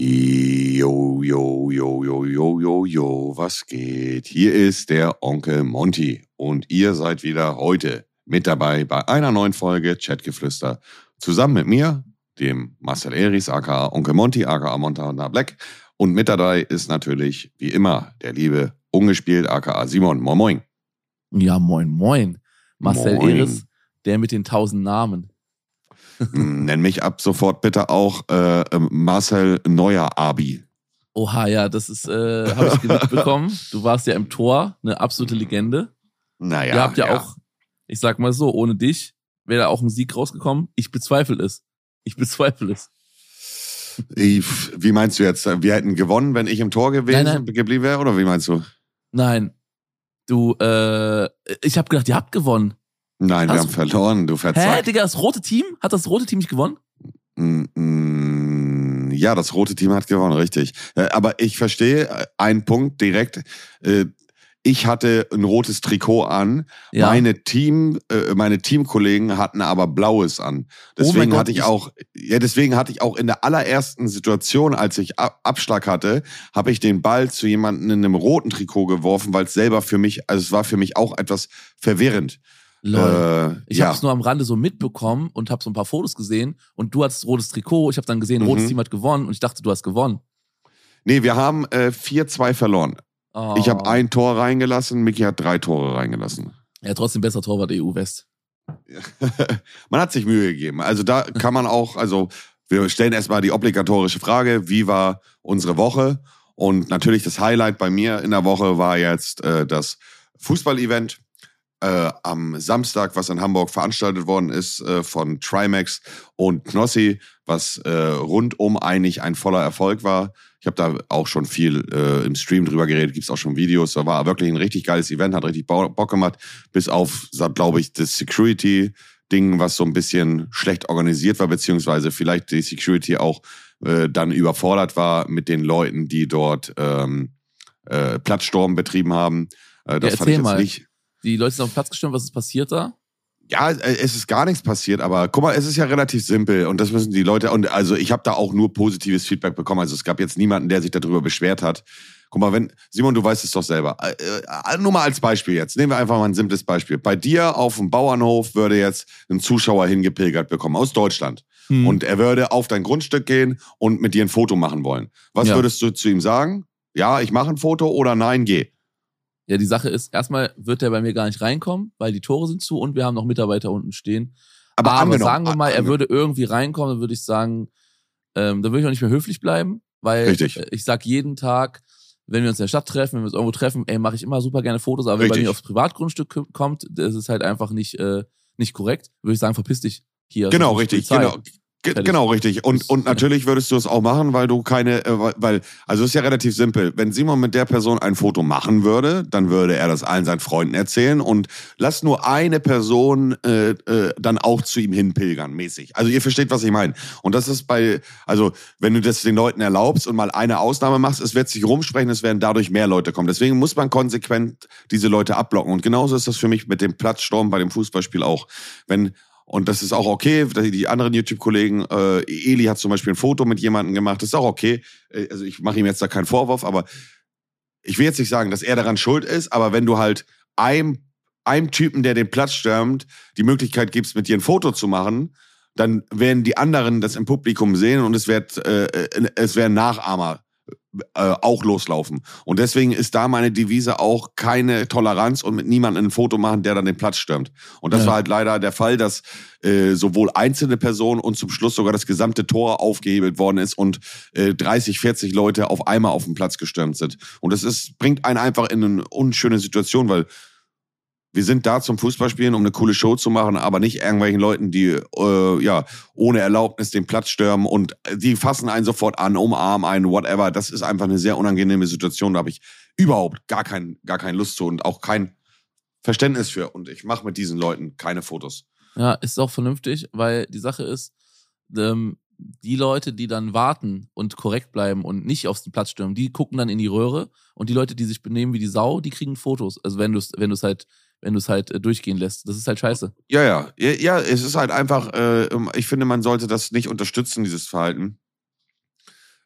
Jo, jo, jo, jo, jo, jo, jo, was geht? Hier ist der Onkel Monty und ihr seid wieder heute mit dabei bei einer neuen Folge Chatgeflüster. Zusammen mit mir, dem Marcel Eris, aka Onkel Monty, aka Montana Black. Und mit dabei ist natürlich, wie immer, der liebe Ungespielt, aka Simon. Moin, moin. Ja, moin, moin. Marcel Moin. Eris, der mit den tausend Namen. Mm, Nenn mich ab sofort bitte auch äh, ähm, Marcel Neuer Abi. Oha, ja, das ist, äh, habe ich mitbekommen. Du warst ja im Tor, eine absolute Legende. Naja, Ihr habt ja, auch, ich sag mal so, ohne dich wäre da auch ein Sieg rausgekommen. Ich bezweifle es. Ich bezweifle es. Wie meinst du jetzt? Wir hätten gewonnen, wenn ich im Tor gewesen, Nein, nein. geblieben wäre? Oder wie meinst du? Nein. Du, äh, ich habe gedacht, ihr habt gewonnen. Nein, wir Hast haben du- verloren. Du Hä, verzeihst. Digga, das rote Team? Hat das rote Team nicht gewonnen? Mm, mm, Ja, das rote Team hat gewonnen, richtig. Äh, Aber ich verstehe äh, einen Punkt direkt. Äh, Ich hatte ein rotes Trikot an. Ja. Meine Team, meine Teamkollegen hatten aber blaues an. Deswegen Oh mein Gott, hatte ich auch, ja, deswegen hatte ich auch in der allerersten Situation, als ich Ab Abschlag hatte, habe ich den Ball zu jemandem in einem roten Trikot geworfen, weil es selber für mich, also es war für mich auch etwas verwirrend. Lol. Äh, Ich ja. habe es nur am Rande so mitbekommen und habe so ein paar Fotos gesehen und du hattest rotes Trikot. Ich habe dann gesehen, rotes Mhm. Team hat gewonnen und ich dachte, du hast gewonnen. Nee, wir haben äh, 4-2 verloren. Oh. Ich habe ein Tor reingelassen, Mickey hat drei Tore reingelassen. Ja, trotzdem besser Torwart EU West. man hat sich Mühe gegeben. Also da kann man auch, also wir stellen erstmal die obligatorische Frage, wie war unsere Woche? Und natürlich das Highlight bei mir in der Woche war jetzt äh, das Fußball-Event äh, am Samstag, was in Hamburg veranstaltet worden ist äh, von Trimax und Knossi, was äh, rundum eigentlich ein voller Erfolg war. Ich habe da auch schon viel äh, im Stream drüber geredet, gibt's auch schon Videos. Da war wirklich ein richtig geiles Event, hat richtig Bo- Bock gemacht, bis auf, glaube ich, das Security-Ding, was so ein bisschen schlecht organisiert war, beziehungsweise vielleicht die Security auch äh, dann überfordert war mit den Leuten, die dort ähm, äh, Platzsturm betrieben haben. Das Ja, fand ich jetzt mal. nicht. Die Leute sind auf den Platz gestürmt, was ist passiert da? Ja, äh, es ist gar nichts passiert, aber guck mal, es ist ja relativ simpel und das müssen die Leute und also ich habe da auch nur positives Feedback bekommen. Also es gab jetzt niemanden, der sich darüber beschwert hat. Guck mal, wenn Simon, du weißt es doch selber. Äh, äh, nur mal als Beispiel jetzt. Nehmen wir einfach mal ein simples Beispiel. Bei dir auf dem Bauernhof würde jetzt ein Zuschauer hingepilgert bekommen aus Deutschland Hm. und er würde auf dein Grundstück gehen und mit dir ein Foto machen wollen. Was Ja. würdest du zu ihm sagen? Ja, ich mache ein Foto oder nein, geh. Ja, die Sache ist, erstmal wird der bei mir gar nicht reinkommen, weil die Tore sind zu und wir haben noch Mitarbeiter unten stehen. Aber, Aber angenommen, sagen wir mal, er würde irgendwie reinkommen, dann würde ich sagen, ähm, dann würde ich auch nicht mehr höflich bleiben, weil Richtig. äh, ich sag jeden Tag, wenn wir uns in der Stadt treffen, wenn wir uns irgendwo treffen, ey, mache ich immer super gerne Fotos, aber wenn bei Richtig. mir aufs Privatgrundstück kommt, das ist halt einfach nicht, äh, nicht korrekt, würde ich sagen, verpiss dich hier. Genau, richtig, Polizei. genau. Genau, richtig. Und, und natürlich würdest du es auch machen, weil du keine, äh, weil- weil, also es ist ja relativ simpel. Wenn Simon mit der Person ein Foto machen würde, dann würde er das allen seinen Freunden erzählen und lass nur eine Person äh, äh, dann auch zu ihm hinpilgern, mäßig. Also ihr versteht, was ich meine. Und das ist bei, also wenn du das den Leuten erlaubst und mal eine Ausnahme machst, es wird sich rumsprechen, es werden dadurch mehr Leute kommen. Deswegen muss man konsequent diese Leute abblocken. Und genauso ist das für mich mit dem Platzsturm bei dem Fußballspiel auch. Wenn und das ist auch okay. Die anderen YouTube-Kollegen, äh, Eli hat zum Beispiel ein Foto mit jemandem gemacht. Das ist auch okay. Äh, Also ich mache ihm jetzt da keinen Vorwurf, aber ich will jetzt nicht sagen, dass er daran schuld ist, aber wenn du halt einem, einem Typen, der den Platz stürmt, die Möglichkeit gibst, mit dir ein Foto zu machen, dann werden die anderen das im Publikum sehen und es wird, äh, äh, es werden Nachahmer äh, auch loslaufen. Und deswegen ist da meine Devise auch keine Toleranz und mit niemandem ein Foto machen, der dann den Platz stürmt. Und das Ja. war halt leider der Fall, dass äh, sowohl einzelne Personen und zum Schluss sogar das gesamte Tor aufgehebelt worden ist und äh, 30, 40 Leute auf einmal auf den Platz gestürmt sind. Und das ist, bringt einen einfach in eine unschöne Situation, weil wir sind da zum Fußballspielen, um eine coole Show zu machen, aber nicht irgendwelchen Leuten, die äh, ja ohne Erlaubnis den Platz stürmen und die fassen einen sofort an, umarmen einen, whatever. Das ist einfach eine sehr unangenehme Situation. Da habe ich überhaupt gar kein, gar keine Lust zu und auch kein Verständnis für. Und ich mache mit diesen Leuten keine Fotos. Ja, ist auch vernünftig, weil die Sache ist, ähm, die Leute, die dann warten und korrekt bleiben und nicht auf den Platz stürmen, die gucken dann in die Röhre und die Leute, die sich benehmen wie die Sau, die kriegen Fotos. Also wenn du es, wenn du es halt, wenn du es halt äh, durchgehen lässt. Das ist halt scheiße. Ja, ja, ja, es ist halt einfach, äh, ich finde, man sollte das nicht unterstützen, dieses Verhalten.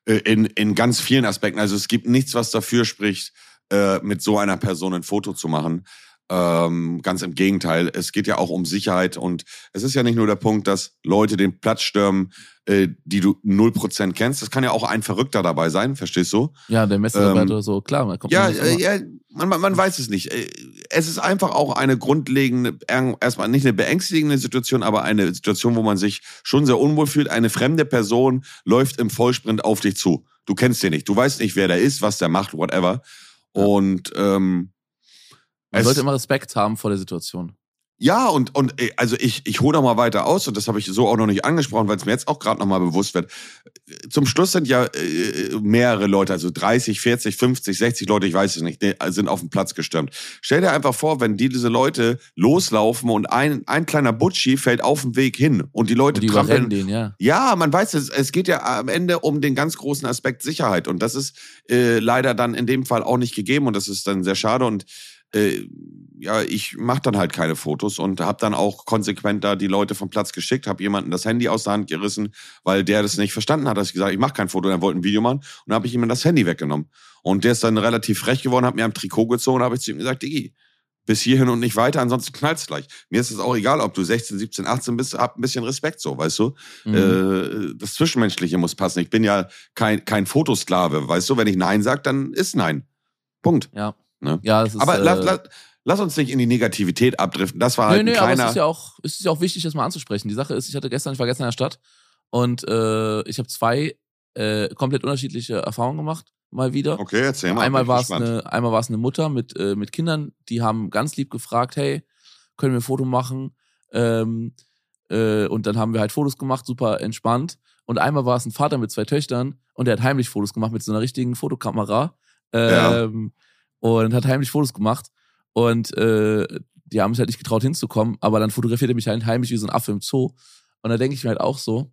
Äh, in, in ganz vielen Aspekten. Also es gibt nichts, was dafür spricht, äh, mit so einer Person ein Foto zu machen. Ähm, ganz im Gegenteil. Es geht ja auch um Sicherheit und es ist ja nicht nur der Punkt, dass Leute den Platz stürmen, äh, die du 0% kennst. Das kann ja auch ein Verrückter dabei sein, verstehst du? Ja, der Messerarbeiter ähm, oder so, klar. Man kommt ja, äh, ja man, man, man weiß es nicht. Äh, es ist einfach auch eine grundlegende, erstmal nicht eine beängstigende Situation, aber eine Situation, wo man sich schon sehr unwohl fühlt. Eine fremde Person läuft im Vollsprint auf dich zu. Du kennst den nicht. Du weißt nicht, wer der ist, was der macht, whatever. Und ähm, man sollte immer Respekt haben vor der Situation. Ja, und, und äh, also ich, ich hole noch mal weiter aus, und das habe ich so auch noch nicht angesprochen, weil es mir jetzt auch gerade noch mal bewusst wird. Zum Schluss sind ja äh, mehrere Leute, also 30, 40, 50, 60 Leute, ich weiß es nicht, sind auf den Platz gestürmt. Stell dir einfach vor, wenn diese Leute loslaufen und ein, ein kleiner Butschi fällt auf dem Weg hin und die Leute und die trampeln. Den, ja. ja, man weiß es, es geht ja am Ende um den ganz großen Aspekt Sicherheit und das ist äh, leider dann in dem Fall auch nicht gegeben und das ist dann sehr schade und äh, ja, ich mache dann halt keine Fotos und habe dann auch konsequent da die Leute vom Platz geschickt, habe jemanden das Handy aus der Hand gerissen, weil der das nicht verstanden hat, dass ich gesagt, ich mache kein Foto, er wollte ein Video machen und dann habe ich ihm das Handy weggenommen. Und der ist dann relativ frech geworden, hat mir am Trikot gezogen habe ich zu ihm gesagt, Digi, bis hierhin und nicht weiter, ansonsten knallt's gleich. Mir ist es auch egal, ob du 16, 17, 18 bist, hab ein bisschen Respekt so, weißt du? Mhm. Äh, das Zwischenmenschliche muss passen. Ich bin ja kein, kein Fotosklave, weißt du? Wenn ich Nein sag, dann ist Nein. Punkt. Ja. Ne? Ja, das ist, aber äh, lass, lass, lass, uns nicht in die Negativität abdriften. Das war halt nö, nö, ein kleiner... aber es ist ja auch, es ist ja auch wichtig, das mal anzusprechen. Die Sache ist, ich hatte gestern, ich war gestern in der Stadt und äh, ich habe zwei äh, komplett unterschiedliche Erfahrungen gemacht, mal wieder. Okay, erzähl mal. Einmal war es eine, einmal war es eine Mutter mit äh, mit Kindern, die haben ganz lieb gefragt, hey, können wir ein Foto machen? Ähm, äh, und dann haben wir halt Fotos gemacht, super entspannt. Und einmal war es ein Vater mit zwei Töchtern und der hat heimlich Fotos gemacht mit so einer richtigen Fotokamera. Ähm, ja und hat heimlich Fotos gemacht. Und äh, die haben mich halt nicht getraut hinzukommen, aber dann fotografiert er mich halt heimlich wie so ein Affe im Zoo. Und da denke ich mir halt auch so,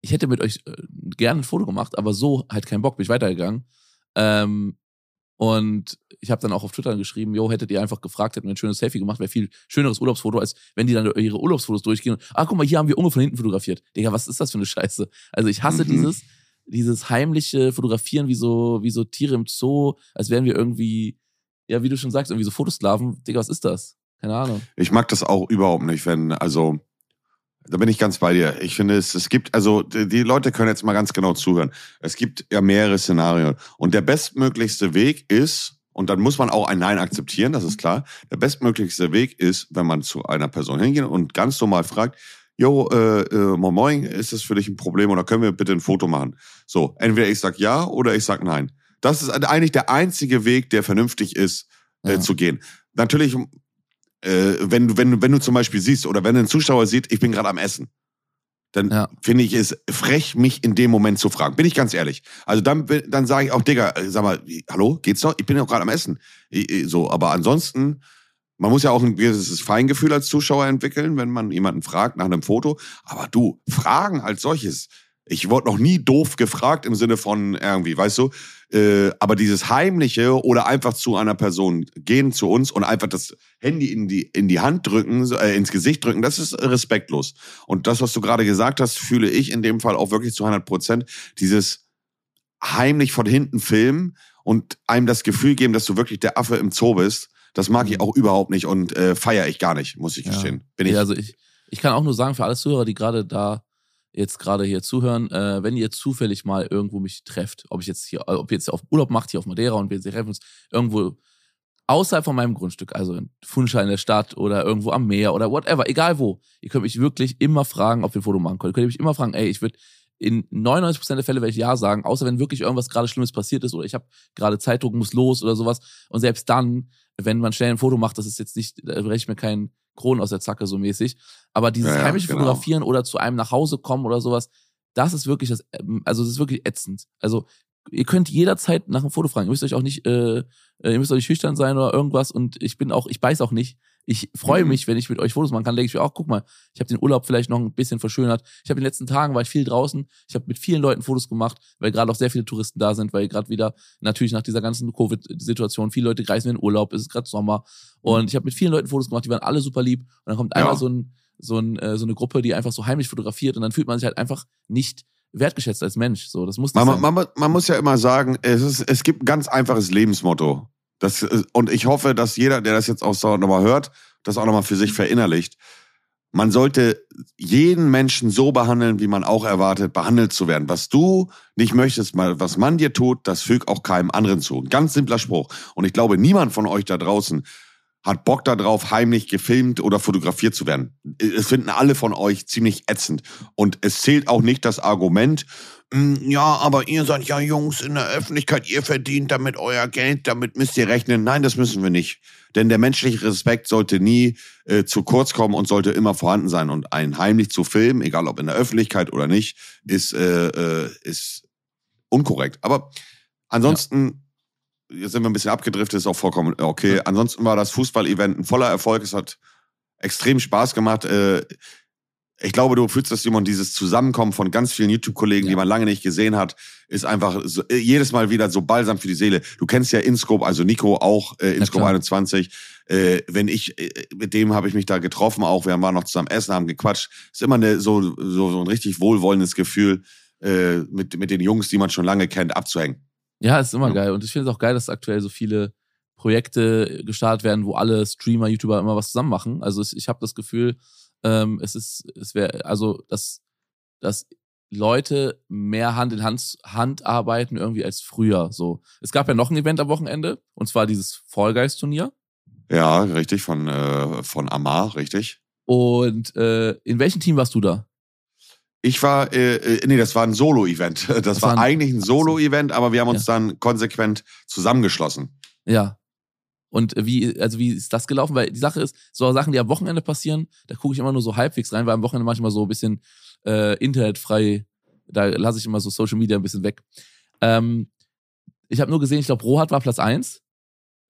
ich hätte mit euch äh, gerne ein Foto gemacht, aber so halt keinen Bock, bin ich weitergegangen. Ähm, und ich habe dann auch auf Twitter geschrieben, jo, hättet ihr einfach gefragt, hätten wir ein schönes Selfie gemacht, wäre viel schöneres Urlaubsfoto, als wenn die dann ihre Urlaubsfotos durchgehen. Und, ah, guck mal, hier haben wir Unge von hinten fotografiert. Digga, was ist das für eine Scheiße? Also ich hasse mhm. dieses, dieses heimliche Fotografieren wie so, wie so Tiere im Zoo, als wären wir irgendwie, ja, wie du schon sagst, irgendwie so Fotosklaven. Digga, was ist das? Keine Ahnung. Ich mag das auch überhaupt nicht, wenn, also, da bin ich ganz bei dir. Ich finde, es, es gibt, also die Leute können jetzt mal ganz genau zuhören. Es gibt ja mehrere Szenarien. Und der bestmöglichste Weg ist, und dann muss man auch ein Nein akzeptieren, das ist klar. Der bestmöglichste Weg ist, wenn man zu einer Person hingeht und ganz normal fragt, Jo, äh, äh, moin moin, ist das für dich ein Problem oder können wir bitte ein Foto machen? So, entweder ich sag ja oder ich sag nein. Das ist eigentlich der einzige Weg, der vernünftig ist, äh, ja. zu gehen. Natürlich, äh, wenn, du, wenn, wenn du zum Beispiel siehst oder wenn ein Zuschauer sieht, ich bin gerade am Essen, dann ja. finde ich es frech, mich in dem Moment zu fragen. Bin ich ganz ehrlich. Also dann, dann sage ich auch, Digga, äh, sag mal, hallo, geht's noch? Ich bin ja auch gerade am Essen. So, aber ansonsten man muss ja auch ein gewisses Feingefühl als Zuschauer entwickeln, wenn man jemanden fragt nach einem Foto. Aber du, Fragen als solches. Ich wurde noch nie doof gefragt im Sinne von irgendwie, weißt du? Äh, aber dieses Heimliche oder einfach zu einer Person gehen zu uns und einfach das Handy in die, in die Hand drücken, äh, ins Gesicht drücken, das ist respektlos. Und das, was du gerade gesagt hast, fühle ich in dem Fall auch wirklich zu 100 Prozent. Dieses heimlich von hinten filmen und einem das Gefühl geben, dass du wirklich der Affe im Zoo bist das mag ich mhm. auch überhaupt nicht und äh, feiere ich gar nicht, muss ich gestehen. Bin ich. Ja, also ich, ich kann auch nur sagen, für alle Zuhörer, die gerade da jetzt gerade hier zuhören, äh, wenn ihr zufällig mal irgendwo mich trefft, ob ich jetzt hier, ob ihr jetzt auf Urlaub macht hier auf Madeira und wir treffen uns irgendwo außerhalb von meinem Grundstück, also in Funchal in der Stadt oder irgendwo am Meer oder whatever, egal wo, ihr könnt mich wirklich immer fragen, ob wir ein Foto machen können. Ihr könnt mich immer fragen, ey, ich würde in 99% der Fälle werde ich Ja sagen, außer wenn wirklich irgendwas gerade Schlimmes passiert ist oder ich habe gerade Zeitdruck, muss los oder sowas. Und selbst dann, wenn man schnell ein Foto macht, das ist jetzt nicht, da breche ich mir keinen Kronen aus der Zacke so mäßig. Aber dieses ja, heimliche genau. Fotografieren oder zu einem nach Hause kommen oder sowas, das ist wirklich das, ähm, also das ist wirklich ätzend. Also ihr könnt jederzeit nach einem Foto fragen. Ihr müsst euch auch nicht, äh, ihr müsst auch nicht schüchtern sein oder irgendwas. Und ich bin auch, ich beiß auch nicht. Ich freue mhm. mich, wenn ich mit euch Fotos machen kann. Denke ich mir auch, guck mal, ich habe den Urlaub vielleicht noch ein bisschen verschönert. Ich habe in den letzten Tagen war ich viel draußen. Ich habe mit vielen Leuten Fotos gemacht, weil gerade auch sehr viele Touristen da sind, weil gerade wieder natürlich nach dieser ganzen Covid-Situation viele Leute reisen in den Urlaub. Es ist gerade Sommer und ich habe mit vielen Leuten Fotos gemacht. Die waren alle super lieb. Und dann kommt einmal ja. so ein so, ein, äh, so eine Gruppe, die einfach so heimlich fotografiert und dann fühlt man sich halt einfach nicht wertgeschätzt als Mensch. So, das muss man, man, man muss ja immer sagen, es, ist, es gibt ein ganz einfaches Lebensmotto. Das, äh, und ich hoffe, dass jeder, der das jetzt auch so nochmal hört, das auch nochmal für sich verinnerlicht. Man sollte jeden Menschen so behandeln, wie man auch erwartet, behandelt zu werden. Was du nicht möchtest, was man dir tut, das fügt auch keinem anderen zu. Ein ganz simpler Spruch. Und ich glaube, niemand von euch da draußen hat Bock darauf, heimlich gefilmt oder fotografiert zu werden. Es finden alle von euch ziemlich ätzend. Und es zählt auch nicht das Argument, "Mm, ja, aber ihr seid ja Jungs in der Öffentlichkeit, ihr verdient damit euer Geld, damit müsst ihr rechnen. Nein, das müssen wir nicht. Denn der menschliche Respekt sollte nie äh, zu kurz kommen und sollte immer vorhanden sein. Und einen heimlich zu filmen, egal ob in der Öffentlichkeit oder nicht, ist, äh, äh, ist unkorrekt. Aber ansonsten, jetzt sind wir ein bisschen abgedriftet, ist auch vollkommen okay. Ja. Ansonsten war das Fußball-Event ein voller Erfolg. Es hat extrem Spaß gemacht. Ich glaube, du fühlst das, Simon, dieses Zusammenkommen von ganz vielen YouTube-Kollegen, Ja. die man lange nicht gesehen hat, ist einfach so, äh, jedes Mal wieder so balsam für die Seele. Du kennst ja Inscope, also Nico auch, äh, Inscope klar. 21. Äh, wenn ich, äh, mit dem habe ich mich da getroffen, auch wir waren noch zusammen essen, haben gequatscht. Ist immer eine, so, so, so ein richtig wohlwollendes Gefühl, äh, mit, mit den Jungs, die man schon lange kennt, abzuhängen. Ja, ist immer Ja. geil. Und ich finde es auch geil, dass aktuell so viele Projekte gestartet werden, wo alle Streamer, YouTuber immer was zusammen machen. Also ich, ich habe das Gefühl, ähm, es ist, es wäre, also dass, dass Leute mehr Hand in Hand, Hand arbeiten irgendwie als früher. So, es gab ja noch ein Event am Wochenende und zwar dieses Fall Guys Turnier. Ja, richtig, von, äh, von Amar, richtig. Und äh, in welchem Team warst du da? Ich war, äh, äh, nee, das war ein Solo-Event. Das, Das war ein- eigentlich ein Solo-Event, aber wir haben uns dann konsequent zusammengeschlossen. Ja. Und wie, also wie ist das gelaufen? Weil die Sache ist, so Sachen, die am Wochenende passieren, da gucke ich immer nur so halbwegs rein, weil am Wochenende manchmal so ein bisschen äh, internetfrei, da lasse ich immer so Social Media ein bisschen weg. Ähm, ich habe nur gesehen, ich glaube, Rohat war Platz eins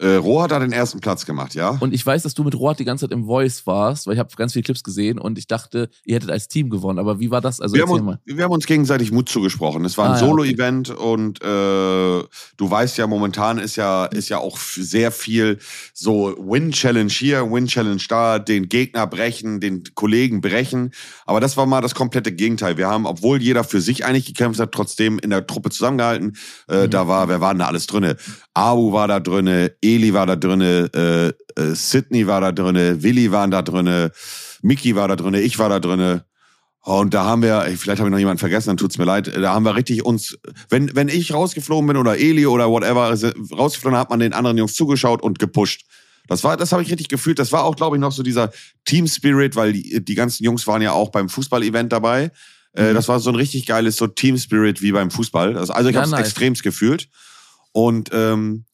Äh, Rohr hat den ersten Platz gemacht, ja? Und ich weiß, dass du mit Rohat die ganze Zeit im Voice warst, weil ich habe ganz viele Clips gesehen und ich dachte, ihr hättet als Team gewonnen. Aber wie war das? Also wir, haben uns, wir haben uns gegenseitig Mut zugesprochen. Es war ein Ah, ja, Solo-Event und äh, du weißt ja, momentan ist ja, ist ja auch sehr viel so Win-Challenge hier, Win-Challenge da, den Gegner brechen, den Kollegen brechen. Aber das war mal das komplette Gegenteil. Wir haben, obwohl jeder für sich eigentlich gekämpft hat, trotzdem in der Truppe zusammengehalten. Äh, Mhm. Da war, wer war denn da alles drinne? Abu war da drinne, Eli war da drinne, äh, äh, Sydney war da drinne, Willi waren da drinne, Mickey war da drinne, ich war da drinne. Und da haben wir, vielleicht habe ich noch jemanden vergessen, dann tut's mir leid, da haben wir richtig uns, wenn, wenn ich rausgeflogen bin oder Eli oder whatever, rausgeflogen, hat man den anderen Jungs zugeschaut und gepusht. Das war, das habe ich richtig gefühlt. Das war auch, glaube ich, noch so dieser Team Spirit, weil die, die ganzen Jungs waren ja auch beim Fußball-Event dabei. Äh, Mhm. das war so ein richtig geiles so Team Spirit wie beim Fußball. Also, also ich Ja, habe es nice. extremst gefühlt. Und ähm,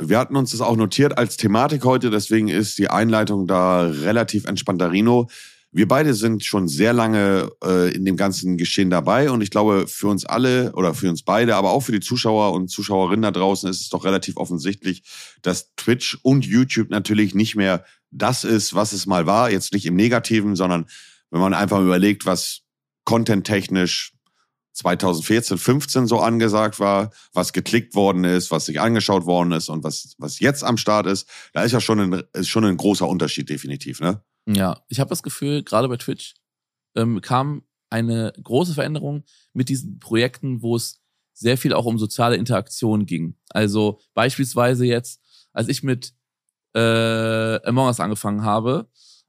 wir hatten uns das auch notiert als Thematik heute, deswegen ist die Einleitung da relativ entspannter Rino. Wir beide sind schon sehr lange äh, in dem ganzen Geschehen dabei und ich glaube, für uns alle oder für uns beide, aber auch für die Zuschauer und Zuschauerinnen da draußen ist es doch relativ offensichtlich, dass Twitch und YouTube natürlich nicht mehr das ist, was es mal war. Jetzt nicht im Negativen, sondern wenn man einfach überlegt, was content-technisch 2014, 15 so angesagt war, was geklickt worden ist, was sich angeschaut worden ist und was, was jetzt am Start ist, da ist ja schon ein, ist schon ein großer Unterschied definitiv, ne? Ja, ich habe das Gefühl, gerade bei Twitch ähm, kam eine große Veränderung mit diesen Projekten, wo es sehr viel auch um soziale Interaktion ging. Also beispielsweise jetzt, als ich mit äh, Among Us angefangen habe,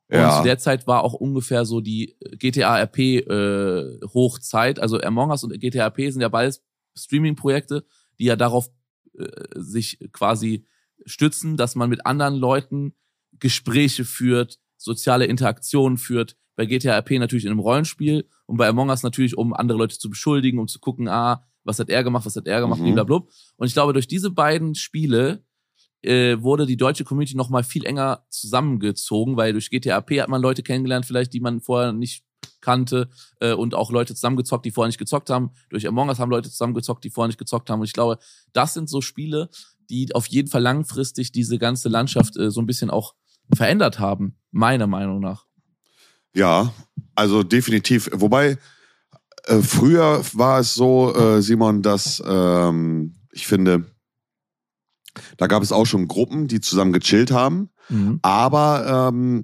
und Ja. zu der Zeit war auch ungefähr so die GTA RP äh, Hochzeit. Also Among Us und GTA RP sind ja beides Streaming-Projekte, die ja darauf äh, sich quasi stützen, dass man mit anderen Leuten Gespräche führt, soziale Interaktionen führt. Bei GTA RP natürlich in einem Rollenspiel und bei Among Us natürlich, um andere Leute zu beschuldigen, um zu gucken, ah, was hat er gemacht, was hat er gemacht, Mhm. blablabla. Und ich glaube, durch diese beiden Spiele äh, wurde die deutsche Community noch mal viel enger zusammengezogen, weil durch GTA RP hat man Leute kennengelernt, vielleicht, die man vorher nicht kannte äh, und auch Leute zusammengezockt, die vorher nicht gezockt haben. Durch Among Us haben Leute zusammengezockt, die vorher nicht gezockt haben. Und ich glaube, das sind so Spiele, die auf jeden Fall langfristig diese ganze Landschaft äh, so ein bisschen auch verändert haben, meiner Meinung nach. Ja, also definitiv. Wobei, äh, früher war es so, äh, Simon, dass ähm, ich finde, da gab es auch schon Gruppen, die zusammen gechillt haben. Mhm. Aber ähm,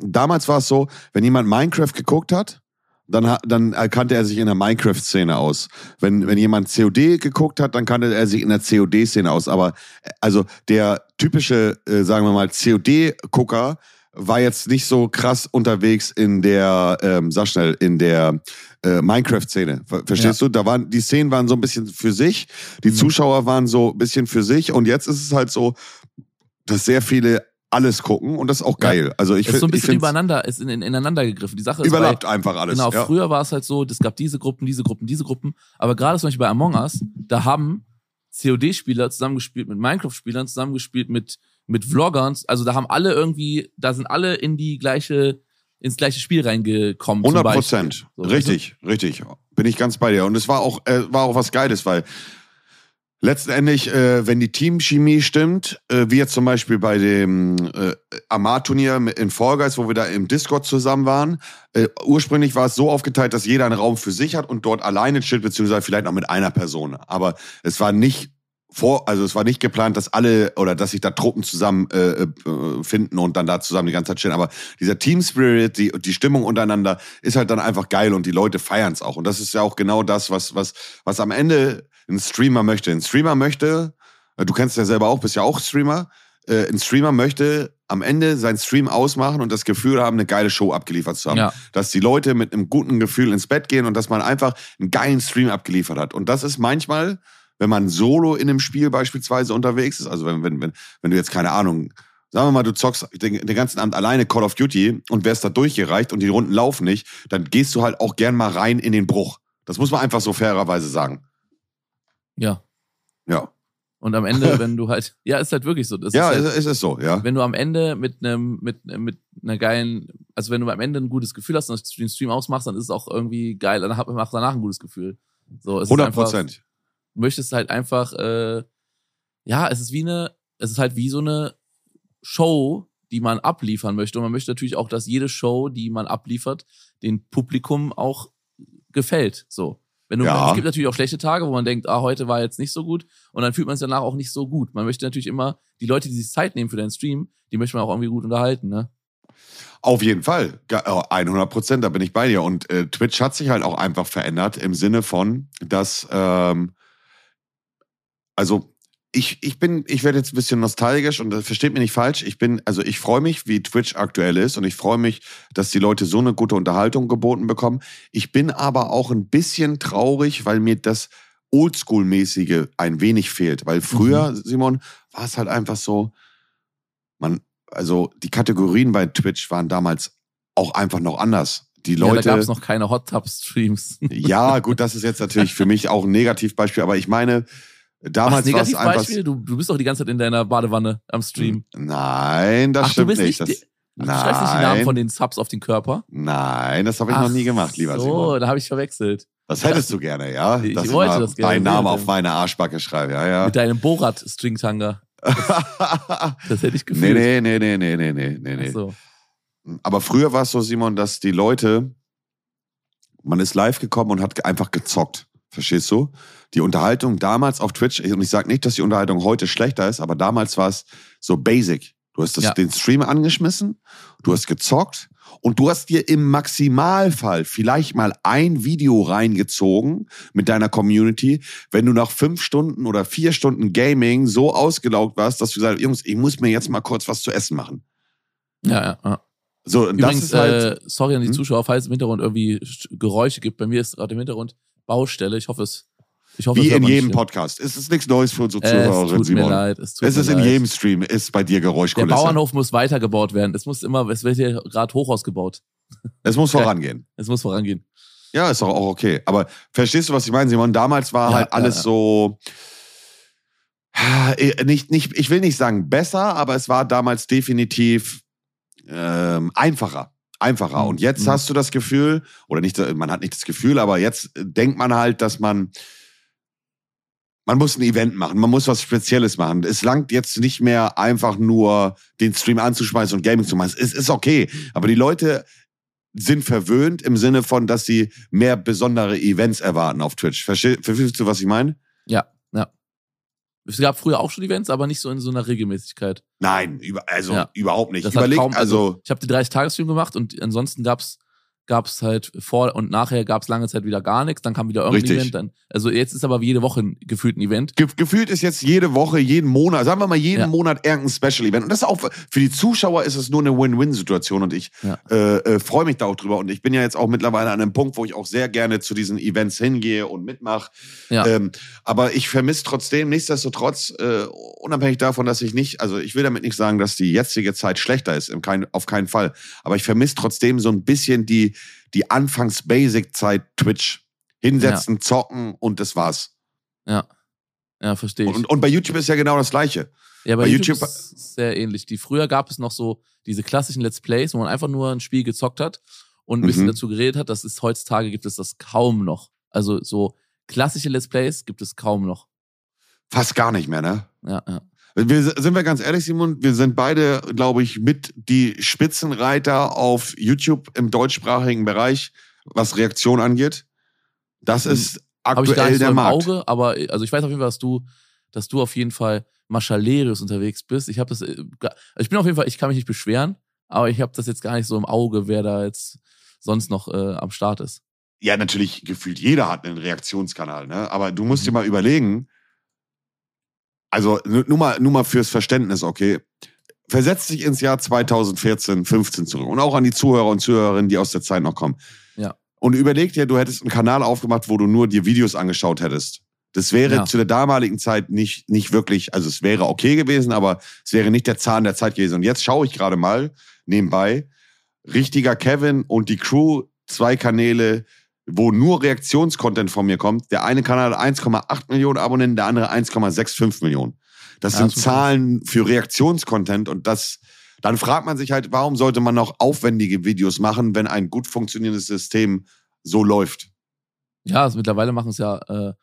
damals war es so, wenn jemand Minecraft geguckt hat, dann, dann kannte er sich in der Minecraft-Szene aus. Wenn, wenn jemand COD geguckt hat, dann kannte er sich in der COD-Szene aus. Aber äh, also der typische, äh, sagen wir mal, COD-Gucker war jetzt nicht so krass unterwegs in der, ähm, sag schnell, in der äh, Minecraft-Szene. Ver verstehst du? Da waren, die Szenen waren so ein bisschen für sich, die Mhm. Zuschauer waren so ein bisschen für sich und jetzt ist es halt so, dass sehr viele alles gucken und das ist auch Ja. geil. Also ich Es ist so ein finde, bisschen finde, übereinander, ist in, in, ineinander gegriffen. Die Sache ist, überlappt einfach alles. Genau, ja. früher war es halt so, es gab diese Gruppen, diese Gruppen, diese Gruppen. Aber gerade zum Beispiel bei Among Us, da haben COD-Spieler zusammengespielt mit Minecraft-Spielern, zusammengespielt mit, mit Vloggern. Also da haben alle irgendwie, da sind alle in die gleiche, ins gleiche Spiel reingekommen. zum 100 Beispiel. Prozent. So, richtig, richtig. Bin ich ganz bei dir. Und es war auch, äh, war auch was Geiles, weil letztendlich, äh, wenn die Teamchemie stimmt, äh, wie jetzt zum Beispiel bei dem äh, Amar-Turnier in Fall Guys, wo wir da im Discord zusammen waren, äh, ursprünglich war es so aufgeteilt, dass jeder einen Raum für sich hat und dort alleine chillt, beziehungsweise vielleicht auch mit einer Person. Aber es war nicht vor, also es war nicht geplant, dass alle oder dass sich da Truppen zusammen äh, äh, finden und dann da zusammen die ganze Zeit chillen. Aber dieser Team Spirit, die, die Stimmung untereinander ist halt dann einfach geil und die Leute feiern es auch. Und das ist ja auch genau das, was, was, was am Ende ein Streamer möchte. Ein Streamer möchte, äh, du kennst ja selber auch, bist ja auch Streamer. Äh, ein Streamer möchte am Ende seinen Stream ausmachen und das Gefühl haben, eine geile Show abgeliefert zu haben. Ja. Dass die Leute mit einem guten Gefühl ins Bett gehen und dass man einfach einen geilen Stream abgeliefert hat. Und das ist manchmal, wenn man solo in einem Spiel beispielsweise unterwegs ist, also wenn, wenn, wenn, wenn du jetzt keine Ahnung, sagen wir mal, du zockst den, den ganzen Abend alleine Call of Duty und wärst da durchgereicht und die Runden laufen nicht, dann gehst du halt auch gern mal rein in den Bruch. Das muss man einfach so fairerweise sagen. Ja. Ja. Und am Ende, wenn du halt, ja, ist halt wirklich so. Das Ja, ist halt, es, es ist so, ja. wenn du am Ende mit einem, mit, mit einer geilen, also wenn du am Ende ein gutes Gefühl hast und den Stream ausmachst, dann ist es auch irgendwie geil. Dann hab- mach danach ein gutes Gefühl. So, es ist 100 einfach- Prozent. Möchtest halt einfach, äh, ja, es ist wie eine, es ist halt wie so eine Show, die man abliefern möchte. Und man möchte natürlich auch, dass jede Show, die man abliefert, dem Publikum auch gefällt. So. Wenn du, Ja. Es gibt natürlich auch schlechte Tage, wo man denkt, ah, heute war jetzt nicht so gut. Und dann fühlt man sich danach auch nicht so gut. Man möchte natürlich immer, die Leute, die sich Zeit nehmen für deinen Stream, die möchte man auch irgendwie gut unterhalten, ne? Auf jeden Fall. Ge- äh, 100 Prozent, da bin ich bei dir. Und äh, Twitch hat sich halt auch einfach verändert im Sinne von, dass, ähm, also ich, ich bin, ich werde jetzt ein bisschen nostalgisch und das versteht mich nicht falsch. Ich bin, also ich freue mich, wie Twitch aktuell ist und ich freue mich, dass die Leute so eine gute Unterhaltung geboten bekommen. Ich bin aber auch ein bisschen traurig, weil mir das Oldschool-mäßige ein wenig fehlt. Weil früher, Simon, war es halt einfach so, man, also die Kategorien bei Twitch waren damals auch einfach noch anders. Die Ja, da Leute. gab es noch keine Hot Tub Streams. Ja, gut, das ist jetzt natürlich für mich auch ein Negativbeispiel, aber ich meine, damals war es einfach. Negativbeispiel? Du, du bist doch die ganze Zeit in deiner Badewanne am Stream. Nein, das Ach, du stimmt bist nicht. nicht Das, Ach, du schreibst nicht die Namen nein, von den Subs auf den Körper? nein, das habe ich Ach noch nie gemacht, lieber so, Simon. da habe ich verwechselt. Das hättest du gerne, ja? Ich Dass wollte mal das gerne Deinen Namen auf meine Arschbacke schreibe, ja, ja. Mit deinem Borat-Stringtanger. Das hätte ich gefühlt. nee, nee, nee, nee, nee, nee, nee, nee. So. Aber früher war es so, Simon, dass die Leute, man ist live gekommen und hat einfach gezockt. Verstehst du? Die Unterhaltung damals auf Twitch, und ich sage nicht, dass die Unterhaltung heute schlechter ist, aber damals war es so basic. Du hast das, Ja. den Stream angeschmissen, du hast gezockt und du hast dir im Maximalfall vielleicht mal ein Video reingezogen mit deiner Community, wenn du nach fünf Stunden oder vier Stunden Gaming so ausgelaugt warst, dass du gesagt hast, Jungs, ich muss mir jetzt mal kurz was zu essen machen. Ja, ja, ja. So, und Übrigens, das ist halt. äh, sorry an die Hm? Zuschauer, falls es im Hintergrund irgendwie Sch- Geräusche gibt. Bei mir ist gerade im Hintergrund Baustelle. Ich hoffe, es. Ich hoffe, Wie es in jedem nicht. Podcast. Es ist nichts Neues für unsere Es Zuhörerinnen, tut mir leid. Es, Es ist in leid. jedem Stream, ist bei dir Der Geräuschkulisse. Bauernhof muss weitergebaut werden. Es muss immer, es wird hier gerade hoch ausgebaut. Es muss vorangehen. Es muss vorangehen. Ja, ist doch auch okay. Aber verstehst du, was ich meine, Simon? Damals war Ja, halt alles ja, ja. so. äh, Nicht, nicht, ich will nicht sagen besser, aber es war damals definitiv ähm, einfacher. Einfacher. Mhm. Und jetzt Mhm. hast du das Gefühl, oder nicht, man hat nicht das Gefühl, aber jetzt denkt man halt, dass man man muss ein Event machen, man muss was Spezielles machen. Es langt jetzt nicht mehr einfach nur den Stream anzuschmeißen und Gaming zu machen. Es ist okay, aber die Leute sind verwöhnt im Sinne von, dass sie mehr besondere Events erwarten auf Twitch. Versteh- Verstehst du, was ich meine? Ja. Es gab früher auch schon Events, aber nicht so in so einer Regelmäßigkeit. Nein, über, also Ja. überhaupt nicht. Das Überleg, kaum, also, Ich habe die 30-Tage-Stream gemacht und ansonsten gab's gab es halt vor und nachher gab es lange Zeit wieder gar nichts, dann kam wieder irgendein Richtig. Event. Dann, also jetzt ist aber jede Woche ein, gefühlt ein Event. Ge gefühlt ist jetzt jede Woche, jeden Monat, sagen wir mal jeden Ja. Monat irgendein Special Event. Und das ist auch für die Zuschauer ist es nur eine Win-Win-Situation und ich Ja. äh, äh, freue mich da auch drüber. Und ich bin ja jetzt auch mittlerweile an einem Punkt, wo ich auch sehr gerne zu diesen Events hingehe und mitmache. Ja. Ähm, aber ich vermisse trotzdem, nichtsdestotrotz, äh, unabhängig davon, dass ich nicht, also ich will damit nicht sagen, dass die jetzige Zeit schlechter ist, im kein, auf keinen Fall. Aber ich vermisse trotzdem so ein bisschen die, die Anfangs-Basic-Zeit Twitch. Hinsetzen, zocken und das war's. Ja. Ja, verstehe ich. Und, und bei YouTube ist ja genau das Gleiche. Ja, bei, Bei YouTube, YouTube- ist es sehr ähnlich. Die früher gab es noch so diese klassischen Let's Plays, wo man einfach nur ein Spiel gezockt hat und ein bisschen Mhm. dazu geredet hat. Das ist heutzutage gibt es das kaum noch. Also so klassische Let's Plays gibt es kaum noch. Fast gar nicht mehr, ne? Ja, ja. Wir, sind wir ganz ehrlich, Simon, wir sind beide, glaube ich, mit die Spitzenreiter auf YouTube im deutschsprachigen Bereich, was Reaktion angeht. Das Hm. ist Habe ich gar aktuell nicht so der im Markt. Auge, aber also ich weiß auf jeden Fall, dass du, dass du auf jeden Fall Maschalerius unterwegs bist. Ich habe das, äh, also ich bin auf jeden Fall, ich kann mich nicht beschweren, aber ich habe das jetzt gar nicht so im Auge, wer da jetzt sonst noch äh, am Start ist. Ja, natürlich, gefühlt jeder hat einen Reaktionskanal, ne? Aber du musst dir Mhm. mal überlegen, also nu- nur mal, nur mal fürs Verständnis, okay? Versetzt dich ins Jahr 2014, 15 zurück und auch an die Zuhörer und Zuhörerinnen, die aus der Zeit noch kommen. Ja. Und überleg dir, du hättest einen Kanal aufgemacht, wo du nur dir Videos angeschaut hättest. Das wäre Ja. zu der damaligen Zeit nicht, nicht wirklich, also es wäre okay gewesen, aber es wäre nicht der Zahn der Zeit gewesen. Und jetzt schaue ich gerade mal nebenbei, richtiger Kevin und die Crew, zwei Kanäle, wo nur Reaktionscontent von mir kommt. Der eine Kanal hat 1,8 Millionen Abonnenten, der andere 1,65 Millionen. Das Ja, sind super. Zahlen für Reaktionscontent und das, dann fragt man sich halt, warum sollte man noch aufwendige Videos machen, wenn ein gut funktionierendes System so läuft? Ja, also mittlerweile machen es ja, äh,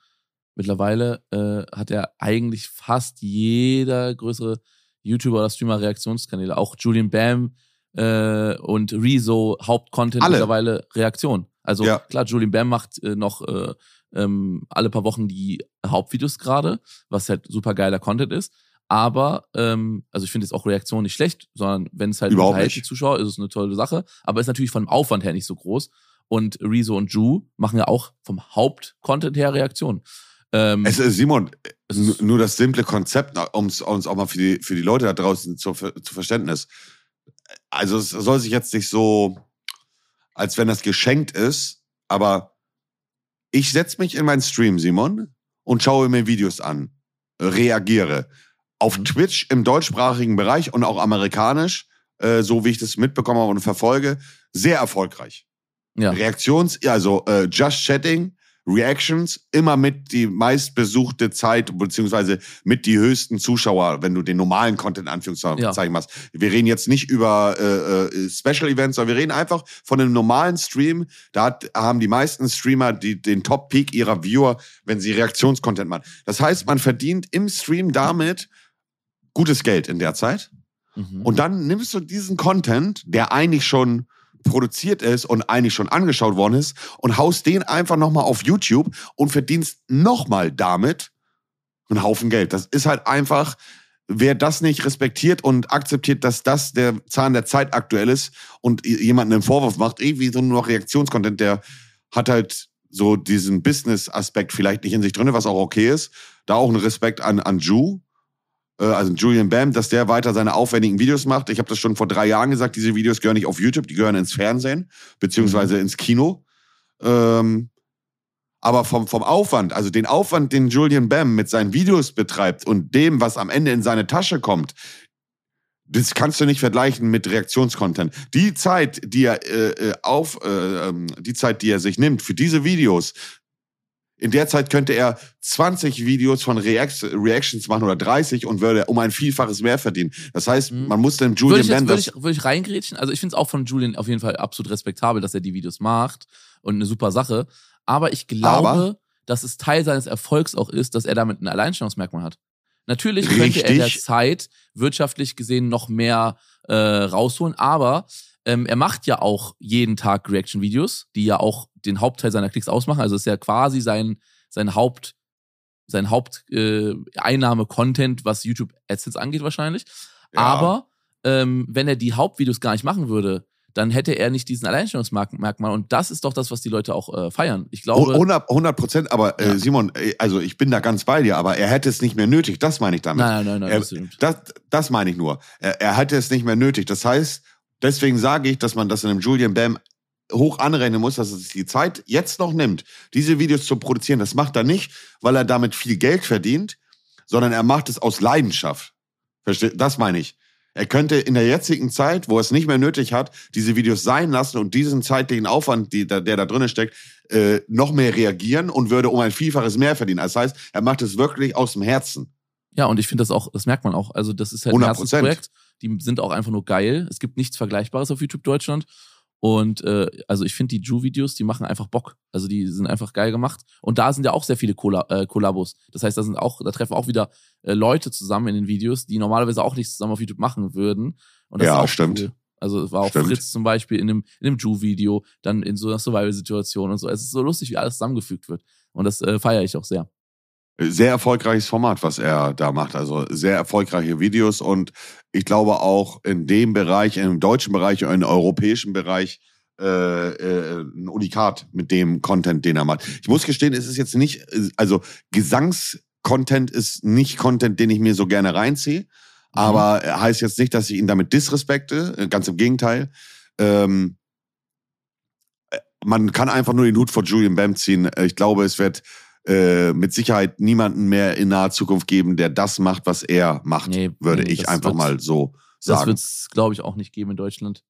mittlerweile äh, hat ja eigentlich fast jeder größere YouTuber oder Streamer Reaktionskanäle. Auch Julian Bam äh, und Rezo Hauptcontent Alle. mittlerweile Reaktion. Also Ja. klar, Julian Bam macht äh, noch äh, ähm, alle paar Wochen die Hauptvideos gerade, was halt super geiler Content ist. Aber, ähm, also ich finde jetzt auch Reaktion nicht schlecht, sondern wenn es halt unterhält die Zuschauer, ist es eine tolle Sache. Aber ist natürlich vom Aufwand her nicht so groß. Und Rezo und Ju machen ja auch vom Hauptcontent her Reaktion. Ähm, Es ist, Simon, es ist, nur das simple Konzept, um es uns auch mal für die, für die Leute da draußen zu, zu Verständnis. Also es soll sich jetzt nicht so, als wenn das geschenkt ist, aber ich setze mich in meinen Stream, Simon, und schaue mir Videos an, reagiere. Auf Mhm. Twitch im deutschsprachigen Bereich und auch amerikanisch, äh, so wie ich das mitbekommen habe und verfolge, sehr erfolgreich. ja. Reaktions, also äh, Just Chatting, Reactions, immer mit die meistbesuchte Zeit, beziehungsweise mit die höchsten Zuschauer, wenn du den normalen Content Anführungszeichen machst. Wir reden jetzt nicht über äh, äh, Special Events, sondern wir reden einfach von einem normalen Stream. Da hat, haben die meisten Streamer die, den Top-Peak ihrer Viewer, wenn sie Reaktionscontent machen. Das heißt, man verdient im Stream damit gutes Geld in der Zeit. Mhm. Und dann nimmst du diesen Content, der eigentlich schon produziert ist und eigentlich schon angeschaut worden ist, und haust den einfach nochmal auf YouTube und verdienst nochmal damit einen Haufen Geld. Das ist halt einfach, wer das nicht respektiert und akzeptiert, dass das der Zahn der Zeit aktuell ist und jemanden einen Vorwurf macht, ey, wie so nur noch Reaktionscontent, der hat halt so diesen Business-Aspekt vielleicht nicht in sich drin, was auch okay ist. Da auch ein Respekt an, an Ju, also Julian Bam, dass der weiter seine aufwendigen Videos macht. Ich habe das schon vor drei Jahren gesagt, diese Videos gehören nicht auf YouTube, die gehören ins Fernsehen, beziehungsweise ins Kino. Ähm, aber vom, vom Aufwand, also den Aufwand, den Julian Bam mit seinen Videos betreibt und dem, was am Ende in seine Tasche kommt, das kannst du nicht vergleichen mit Reaktionscontent. Die Zeit, die er äh, äh, auf, äh, ähm, die Zeit, die er sich nimmt für diese Videos, in der Zeit könnte er 20 Videos von React Reactions machen oder 30 und würde um ein Vielfaches mehr verdienen. Das heißt, Mhm. man muss dem würde Julian ich, jetzt, würde ich, würde ich reingrätschen? Also ich finde es auch von Julian auf jeden Fall absolut respektabel, dass er die Videos macht und eine super Sache. Aber ich glaube, Aber- dass es Teil seines Erfolgs auch ist, dass er damit ein Alleinstellungsmerkmal hat. Natürlich könnte er in der Richtig. Zeit wirtschaftlich gesehen noch mehr äh, rausholen, aber ähm, er macht ja auch jeden Tag Reaction-Videos, die ja auch den Hauptteil seiner Klicks ausmachen. Also ist ja quasi sein, sein Haupt, sein Haupteinnahme äh, was YouTube Assets angeht wahrscheinlich. Ja. Aber ähm, wenn er die Hauptvideos gar nicht machen würde, dann hätte er nicht diesen Alleinstellungsmerkmal. Und das ist doch das, was die Leute auch äh, feiern. Ich glaube. 100 Prozent, aber äh, Simon, äh, also ich bin da ganz bei dir, aber er hätte es nicht mehr nötig. Das meine ich damit. Nein, nein, nein, er, das, das, das meine ich nur. Er, er hätte es nicht mehr nötig. Das heißt, deswegen sage ich, dass man das in einem Julian Bam hoch anrechnen muss, dass er sich die Zeit jetzt noch nimmt, diese Videos zu produzieren. Das macht er nicht, weil er damit viel Geld verdient, sondern er macht es aus Leidenschaft. Versteht? Das meine ich. Er könnte in der jetzigen Zeit, wo er es nicht mehr nötig hat, diese Videos sein lassen und diesen zeitlichen Aufwand, die, der, da drinnen steckt, äh, noch mehr reagieren und würde um ein Vielfaches mehr verdienen. Das heißt, er macht es wirklich aus dem Herzen. Ja, und ich finde das auch, das merkt man auch. Also, das ist halt ein Herzensprojekt. Die sind auch einfach nur geil. Es gibt nichts Vergleichbares auf YouTube Deutschland. Und äh, also ich finde die Drew-Videos, die machen einfach Bock. Also die sind einfach geil gemacht. Und da sind ja auch sehr viele Kolla äh, Kollabos. Das heißt, da sind auch, da treffen auch wieder äh, Leute zusammen in den Videos, die normalerweise auch nichts zusammen auf YouTube machen würden. Und das ja, stimmt. Cool. Also es war auch Stimmt. Fritz zum Beispiel in einem, in einem Drew-Video, dann in so einer Survival-Situation und so. Es ist so lustig, wie alles zusammengefügt wird. Und das äh, feiere ich auch sehr. Sehr erfolgreiches Format, was er da macht. Also sehr erfolgreiche Videos und ich glaube auch in dem Bereich, im deutschen Bereich, im europäischen Bereich, äh, äh, ein Unikat mit dem Content, den er macht. Ich muss gestehen, es ist jetzt nicht, also Gesangscontent ist nicht Content, den ich mir so gerne reinziehe. Aber heißt jetzt nicht, dass ich ihn damit disrespekte, ganz im Gegenteil. Ähm, äh, man kann einfach nur den Hut vor Julian Bam ziehen. Ich glaube, es wird äh, mit Sicherheit niemanden mehr in naher Zukunft geben, der das macht, was er macht, Nee, würde nee, ich das einfach mal so Das sagen. wird es, glaube ich, auch nicht geben in Deutschland.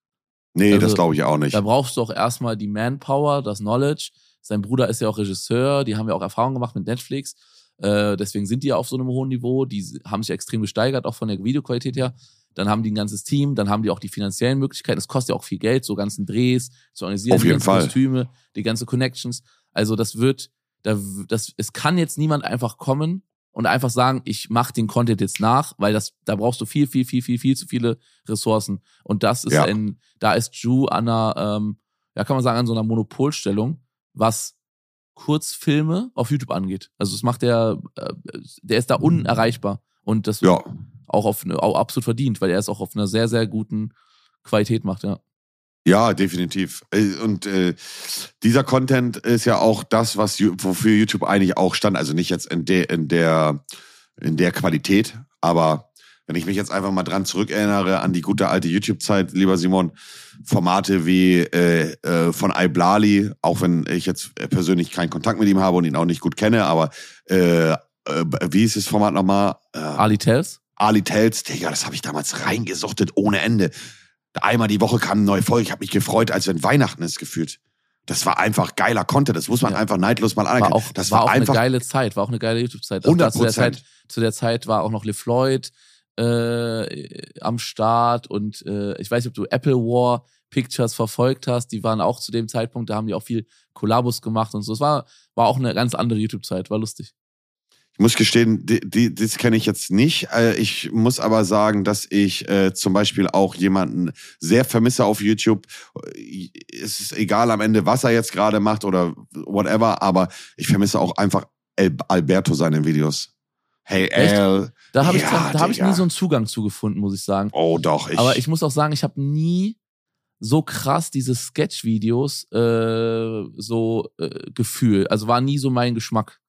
nee, das also, glaube ich auch nicht. Da brauchst du auch erstmal die Manpower, das Knowledge. Sein Bruder ist ja auch Regisseur, die haben ja auch Erfahrung gemacht mit Netflix. Äh, deswegen sind die ja auf so einem hohen Niveau. Die haben sich extrem gesteigert, auch von der Videoqualität her. Dann haben die ein ganzes Team, dann haben die auch die finanziellen Möglichkeiten. Es kostet ja auch viel Geld, so ganzen Drehs zu organisieren, Auf die jeden ganzen Fall. Kostüme, die ganze Connections. Also das wird, da, das, es kann jetzt niemand einfach kommen und einfach sagen, ich mache den Content jetzt nach, weil das, da brauchst du viel, viel, viel, viel, viel zu viele Ressourcen. Und das ist Ja. ein, da ist Ju an einer, ähm, ja, kann man sagen, an so einer Monopolstellung, was Kurzfilme auf YouTube angeht. Also das macht der, äh, der ist da unerreichbar. Und das ja, auch auf auch absolut verdient, weil er es auch auf einer sehr, sehr guten Qualität macht, ja. Ja, definitiv. Äh, Und äh, dieser Content ist ja auch das, was wofür YouTube eigentlich auch stand. Also nicht jetzt in der in der in der Qualität, aber wenn ich mich jetzt einfach mal dran zurückerinnere an die gute alte YouTube-Zeit, lieber Simon, Formate wie äh, äh, von Iblali, auch wenn ich jetzt persönlich keinen Kontakt mit ihm habe und ihn auch nicht gut kenne, aber äh, äh, wie ist das Format nochmal? Äh, Ali Tells? Ali Tells, Digga, das habe ich damals reingesuchtet ohne Ende. Einmal die Woche kam eine neue Folge. Ich habe mich gefreut, als wenn Weihnachten ist gefühlt. Das war einfach geiler Content. Das muss man Ja. einfach neidlos mal anerkennen. War auch, das war war, auch einfach. eine geile Zeit, war auch eine geile YouTube-Zeit. Auch 100 da Zu der, Zeit, zu der Zeit war auch noch LeFloid äh, am Start und äh, ich weiß nicht, ob du Apple War Pictures verfolgt hast. Die waren auch zu dem Zeitpunkt, da haben die auch viel Kollabos gemacht und so. Es war, war auch eine ganz andere YouTube-Zeit, war lustig. Ich muss gestehen, die, die, das kenne ich jetzt nicht. Äh, Ich muss aber sagen, dass ich äh, zum Beispiel auch jemanden sehr vermisse auf YouTube. Äh, Es ist egal am Ende, was er jetzt gerade macht oder whatever, aber ich vermisse auch einfach El Alberto seine Videos. Hey Echt? Al. Da habe ich, da hab ich nie so einen Zugang zu gefunden, muss ich sagen. Oh doch, ich. Aber ich muss auch sagen, ich habe nie so krass diese Sketch-Videos äh, so äh, gefühlt. Also war nie so mein Geschmack.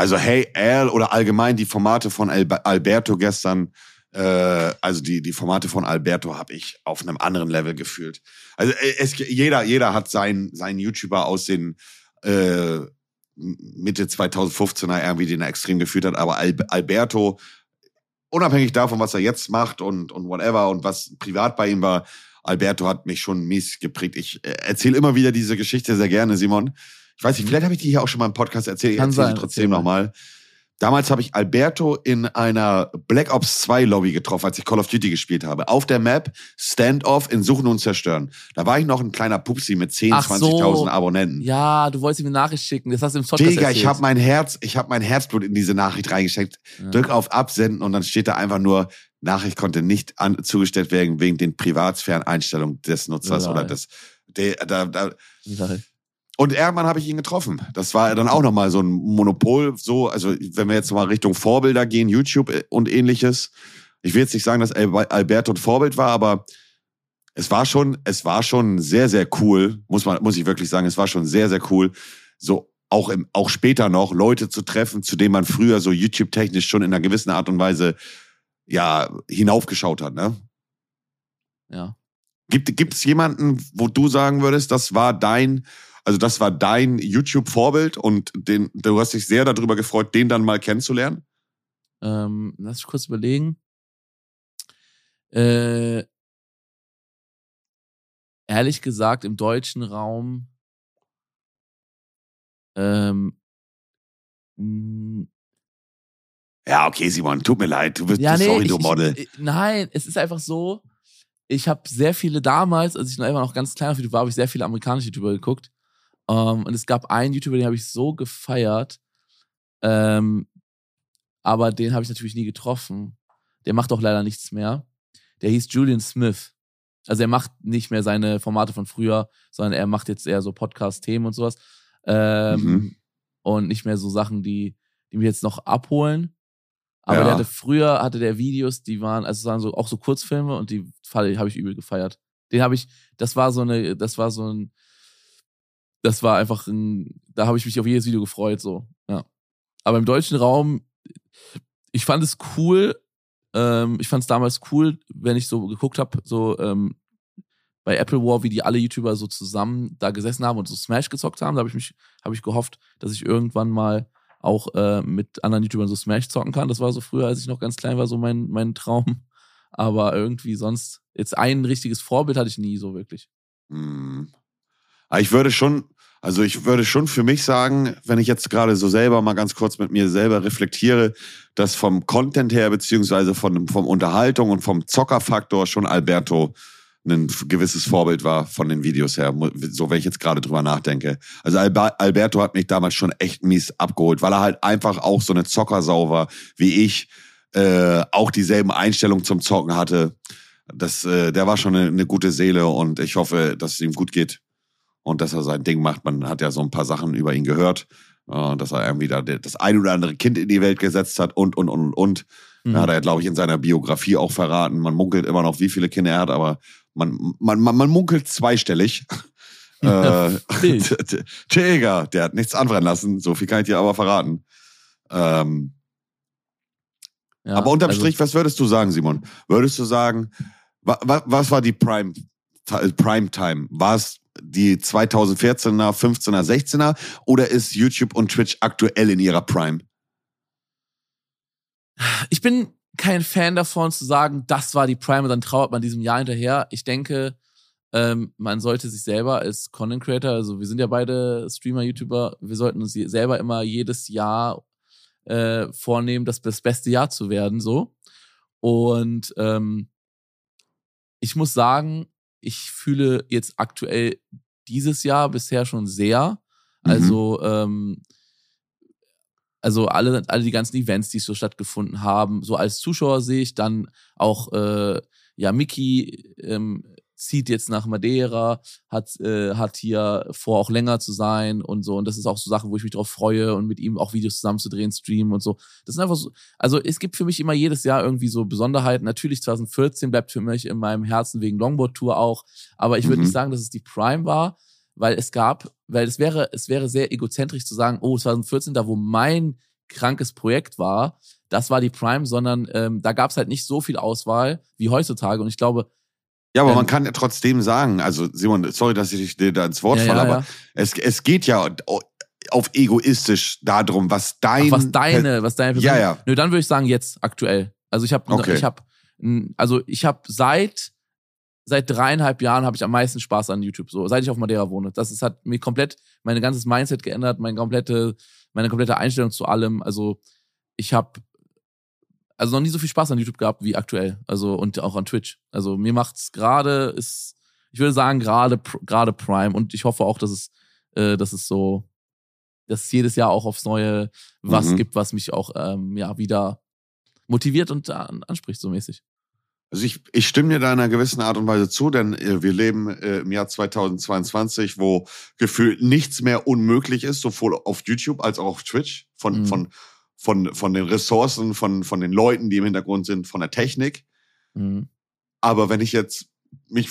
Also Hey Al oder allgemein die Formate von Al Alberto gestern, äh, also die, die Formate von Alberto habe ich auf einem anderen Level gefühlt. Also äh, es, jeder, jeder hat seinen, seinen YouTuber aus den äh, Mitte 2015er irgendwie, den er extrem gefühlt hat, aber Al Alberto, unabhängig davon, was er jetzt macht und, und whatever und was privat bei ihm war, Alberto hat mich schon mies geprägt. Ich äh, erzähle immer wieder diese Geschichte sehr gerne, Simon. Ich weiß nicht, vielleicht habe ich die hier auch schon mal im Podcast erzählt. Ich Kann erzähle sein, sie trotzdem mal. nochmal. Damals habe ich Alberto in einer Black Ops 2 Lobby getroffen, als ich Call of Duty gespielt habe. Auf der Map Standoff in Suchen und Zerstören. Da war ich noch ein kleiner Pupsi mit 10.000, Ach so. 20.000 Abonnenten. Ja, du wolltest ihm eine Nachricht schicken. Das hast du im Podcast Digga, ich erzählt. habe mein Herz, ich habe mein Herzblut in diese Nachricht reingesteckt. Ja. Drück auf Absenden und dann steht da einfach nur, Nachricht konnte nicht an, zugestellt werden wegen den Privatsphären-Einstellungen des Nutzers Ja, oder des. Der, da, da. Ja. Und irgendwann habe ich ihn getroffen. Das war dann auch nochmal so ein Monopol. So, also wenn wir jetzt mal Richtung Vorbilder gehen, YouTube und ähnliches. Ich will jetzt nicht sagen, dass Al- Alberto ein Vorbild war, aber es war schon, es war schon sehr, sehr cool, muss man, muss ich wirklich sagen, es war schon sehr, sehr cool, so auch im, auch später noch Leute zu treffen, zu denen man früher so YouTube-technisch schon in einer gewissen Art und Weise ja hinaufgeschaut hat, ne? Ja. Gibt gibt es jemanden, wo du sagen würdest, das war dein, also das war dein YouTube-Vorbild und den, du hast dich sehr darüber gefreut, den dann mal kennenzulernen? Ähm, lass ich kurz überlegen. Äh, ehrlich gesagt, im deutschen Raum ähm, ja, okay, Simon, tut mir leid, du bist ja, nee, sorry, du ich, Model. Ich, nein, es ist einfach so, ich habe sehr viele damals, als ich noch immer noch ganz klein auf YouTube war, habe ich sehr viele amerikanische YouTuber geguckt. Um, ähm, und es gab einen YouTuber, den habe ich so gefeiert. Ähm, aber den habe ich natürlich nie getroffen. Der macht auch leider nichts mehr. Der hieß Julian Smith. Also er macht nicht mehr seine Formate von früher, sondern er macht jetzt eher so Podcast-Themen und sowas. Ähm, mhm. Und nicht mehr so Sachen, die, die mich jetzt noch abholen. Aber ja. der hatte früher hatte der Videos, die waren, also waren so auch so Kurzfilme und die habe ich übel gefeiert. Den habe ich, das war so eine, das war so ein, das war einfach ein, da habe ich mich auf jedes Video gefreut, so, ja. Aber im deutschen Raum, ich fand es cool, ähm, ich fand es damals cool, wenn ich so geguckt habe, so ähm, bei Apple War, wie die alle YouTuber so zusammen da gesessen haben und so Smash gezockt haben. Da habe ich mich, habe ich gehofft, dass ich irgendwann mal auch äh, mit anderen YouTubern so Smash zocken kann. Das war so früher, als ich noch ganz klein war, so mein, mein Traum. Aber irgendwie sonst, jetzt ein richtiges Vorbild hatte ich nie so wirklich. Hm. Ich würde schon, also ich würde schon für mich sagen, wenn ich jetzt gerade so selber mal ganz kurz mit mir selber reflektiere, dass vom Content her, beziehungsweise von, vom Unterhaltung und vom Zockerfaktor schon Alberto ein gewisses Vorbild war von den Videos her, so wenn ich jetzt gerade drüber nachdenke. Also Alberto hat mich damals schon echt mies abgeholt, weil er halt einfach auch so eine Zockersau war, wie ich, äh, auch dieselben Einstellungen zum Zocken hatte. Das, äh, der war schon eine, eine gute Seele und ich hoffe, dass es ihm gut geht und dass er sein Ding macht. Man hat ja so ein paar Sachen über ihn gehört, äh, dass er irgendwie da das ein oder andere Kind in die Welt gesetzt hat und, und, und, und. Mhm. Da hat er, glaube ich, in seiner Biografie auch verraten. Man munkelt immer noch, wie viele Kinder er hat, aber man, man, man, man munkelt zweistellig. äh, Träger, der hat nichts anbrennen lassen, so viel kann ich dir aber verraten. Ähm, ja, aber unterm also, Strich, was würdest du sagen, Simon? Würdest du sagen, wa, was war die Prime, Prime Time? War es die 2014er, 15er, 16er oder ist YouTube und Twitch aktuell in ihrer Prime? Ich bin kein Fan davon zu sagen, das war die Prime und dann trauert man diesem Jahr hinterher. Ich denke, ähm, man sollte sich selber als Content Creator, also wir sind ja beide Streamer, YouTuber, wir sollten uns selber immer jedes Jahr äh, vornehmen, das, das beste Jahr zu werden, so. Und ähm, ich muss sagen, ich fühle jetzt aktuell dieses Jahr bisher schon sehr. Mhm. Also ähm, also alle, alle die ganzen Events, die so stattgefunden haben, so als Zuschauer sehe ich dann auch, äh, ja, Mickey ähm, zieht jetzt nach Madeira, hat, äh, hat hier vor, auch länger zu sein und so. Und das ist auch so Sachen, wo ich mich drauf freue und mit ihm auch Videos zusammenzudrehen, streamen und so. Das sind einfach so, also es gibt für mich immer jedes Jahr irgendwie so Besonderheiten. Natürlich 2014 bleibt für mich in meinem Herzen wegen Longboard Tour auch, aber ich würde mhm. nicht sagen, dass es die Prime war, weil es gab, weil es wäre, es wäre sehr egozentrisch zu sagen, oh, 2014, da wo mein krankes Projekt war, das war die Prime, sondern ähm, da gab es halt nicht so viel Auswahl wie heutzutage. Und ich glaube, ja, aber ähm, man kann ja trotzdem sagen, also Simon, sorry, dass ich dir da ins Wort ja, falle, ja, aber. Es, es geht ja auf egoistisch darum, was dein Ach, was deine, was deine Person, Ja, ja. Nö, dann würde ich sagen jetzt aktuell. Also ich habe okay. ich habe also ich habe seit seit dreieinhalb Jahren habe ich am meisten Spaß an YouTube, so seit ich auf Madeira wohne. Das ist, hat mir komplett mein ganzes Mindset geändert, meine komplette, meine komplette Einstellung zu allem. Also ich habe also noch nie so viel Spaß an YouTube gehabt wie aktuell. Also und auch an Twitch. Also mir macht's gerade ist, ich würde sagen gerade gerade Prime und ich hoffe auch, dass es, äh, dass es so, dass es jedes Jahr auch aufs Neue was mhm. gibt, was mich auch ähm, ja wieder motiviert und anspricht so mäßig. Also ich, ich stimme dir da in einer gewissen Art und Weise zu, denn äh, wir leben äh, im Jahr 2022, wo gefühlt nichts mehr unmöglich ist, sowohl auf YouTube als auch auf Twitch, von, mhm. von, von, von den Ressourcen, von, von den Leuten, die im Hintergrund sind, von der Technik. Mhm. Aber wenn ich jetzt mich